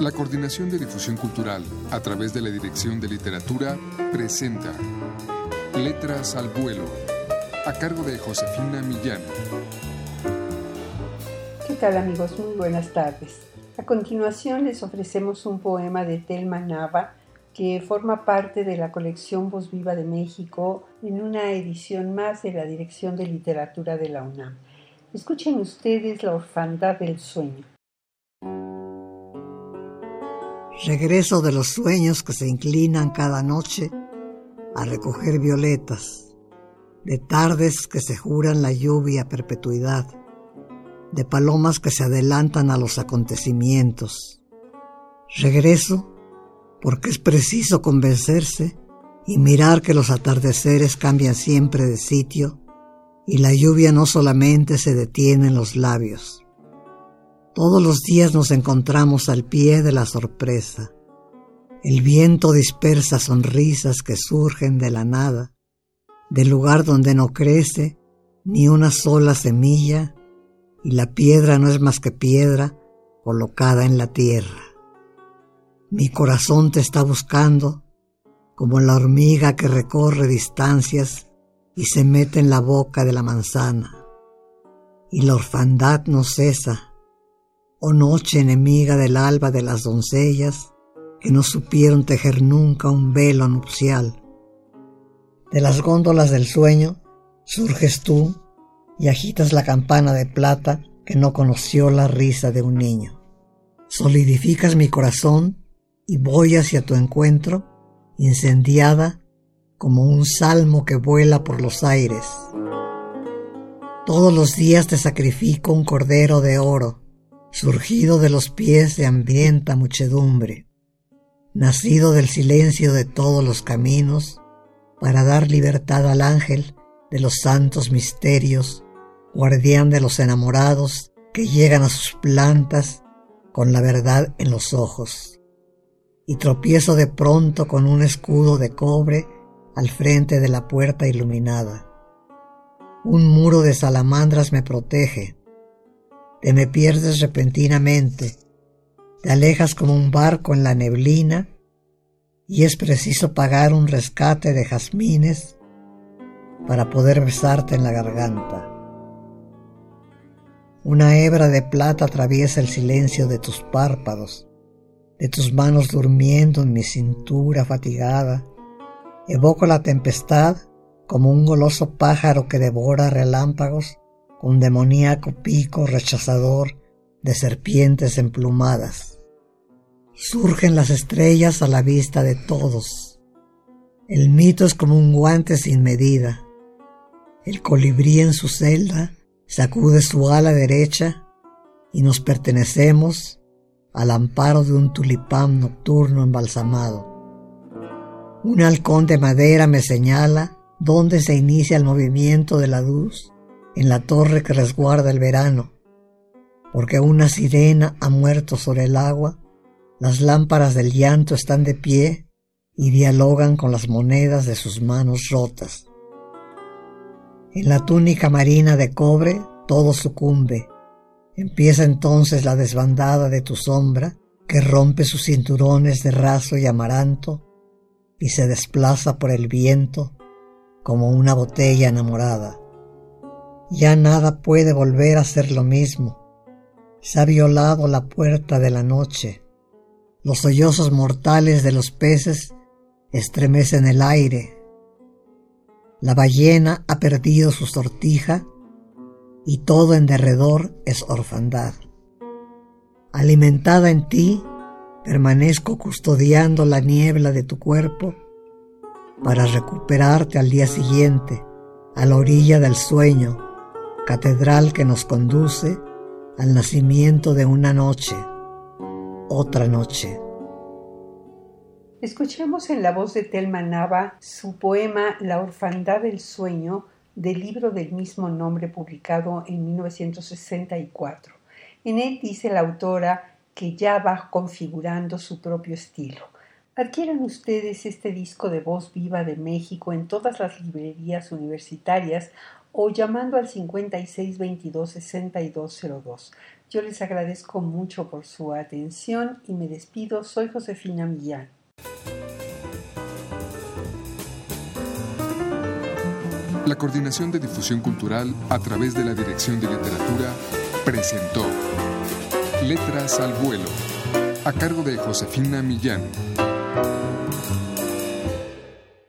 La Coordinación de Difusión Cultural, a través de la Dirección de Literatura, presenta Letras al Vuelo, a cargo de Josefina Millán. ¿Qué tal amigos? Muy buenas tardes. A continuación les ofrecemos un poema de Telma Nava que forma parte de la colección Voz Viva de México en una edición más de la Dirección de Literatura de la UNAM. Escuchen ustedes La Orfandad del Sueño. Regreso de los sueños que se inclinan cada noche a recoger violetas, de tardes que se juran la lluvia a perpetuidad, de palomas que se adelantan a los acontecimientos. Regreso porque es preciso convencerse y mirar que los atardeceres cambian siempre de sitio y la lluvia no solamente se detiene en los labios. Todos los días nos encontramos al pie de la sorpresa. El viento dispersa sonrisas que surgen de la nada, del lugar donde no crece ni una sola semilla, y la piedra no es más que piedra colocada en la tierra. Mi corazón te está buscando como la hormiga que recorre distancias y se mete en la boca de la manzana. Y la orfandad no cesa oh noche enemiga del alba de las doncellas que no supieron tejer nunca un velo nupcial. De las góndolas del sueño surges tú y agitas la campana de plata que no conoció la risa de un niño. Solidificas mi corazón y voy hacia tu encuentro, incendiada como un salmo que vuela por los aires. Todos los días te sacrifico un cordero de oro, surgido de los pies de hambrienta muchedumbre, nacido del silencio de todos los caminos, para dar libertad al ángel de los santos misterios, guardián de los enamorados que llegan a sus plantas con la verdad en los ojos. Y tropiezo de pronto con un escudo de cobre al frente de la puerta iluminada. Un muro de salamandras me protege, te me pierdes repentinamente, te alejas como un barco en la neblina y es preciso pagar un rescate de jazmines para poder besarte en la garganta. Una hebra de plata atraviesa el silencio de tus párpados, de tus manos durmiendo en mi cintura fatigada. Evoco la tempestad como un goloso pájaro que devora relámpagos un demoníaco pico rechazador de serpientes emplumadas. Surgen las estrellas a la vista de todos. El mito es como un guante sin medida. El colibrí en su celda sacude su ala derecha y nos pertenecemos al amparo de un tulipán nocturno embalsamado. Un halcón de madera me señala dónde se inicia el movimiento de la luz en la torre que resguarda el verano, porque una sirena ha muerto sobre el agua, las lámparas del llanto están de pie y dialogan con las monedas de sus manos rotas. En la túnica marina de cobre todo sucumbe. Empieza entonces la desbandada de tu sombra, que rompe sus cinturones de raso y amaranto y se desplaza por el viento como una botella enamorada. Ya nada puede volver a ser lo mismo. Se ha violado la puerta de la noche. Los sollozos mortales de los peces estremecen el aire. La ballena ha perdido su sortija y todo en derredor es orfandad. Alimentada en ti, permanezco custodiando la niebla de tu cuerpo para recuperarte al día siguiente, a la orilla del sueño, catedral que nos conduce al nacimiento de una noche, otra noche. Escuchemos en la voz de Telma Nava su poema La orfandad del sueño del libro del mismo nombre publicado en 1964. En él dice la autora que ya va configurando su propio estilo. Adquieran ustedes este disco de voz viva de México en todas las librerías universitarias o llamando al 5622-6202. Yo les agradezco mucho por su atención y me despido. Soy Josefina Millán. La Coordinación de Difusión Cultural a través de la Dirección de Literatura presentó Letras al Vuelo, a cargo de Josefina Millán.